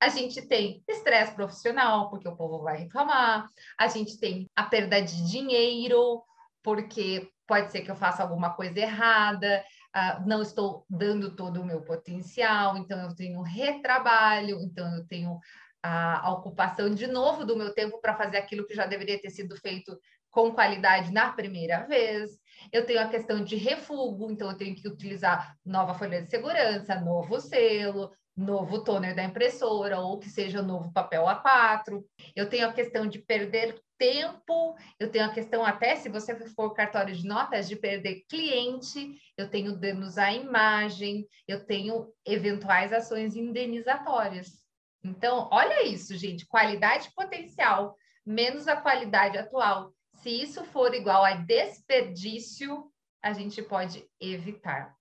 A gente tem estresse profissional, porque o povo vai reclamar. A gente tem a perda de dinheiro, porque pode ser que eu faça alguma coisa errada, uh, não estou dando todo o meu potencial, então eu tenho retrabalho, então eu tenho a, a ocupação de novo do meu tempo para fazer aquilo que já deveria ter sido feito com qualidade na primeira vez. Eu tenho a questão de refugo, então eu tenho que utilizar nova folha de segurança, novo selo, novo toner da impressora, ou que seja novo papel A4. Eu tenho a questão de perder tempo, eu tenho a questão até, se você for cartório de notas, de perder cliente, eu tenho danos à imagem, eu tenho eventuais ações indenizatórias. Então, olha isso, gente, qualidade potencial menos a qualidade atual. Se isso for igual a desperdício, a gente pode evitar.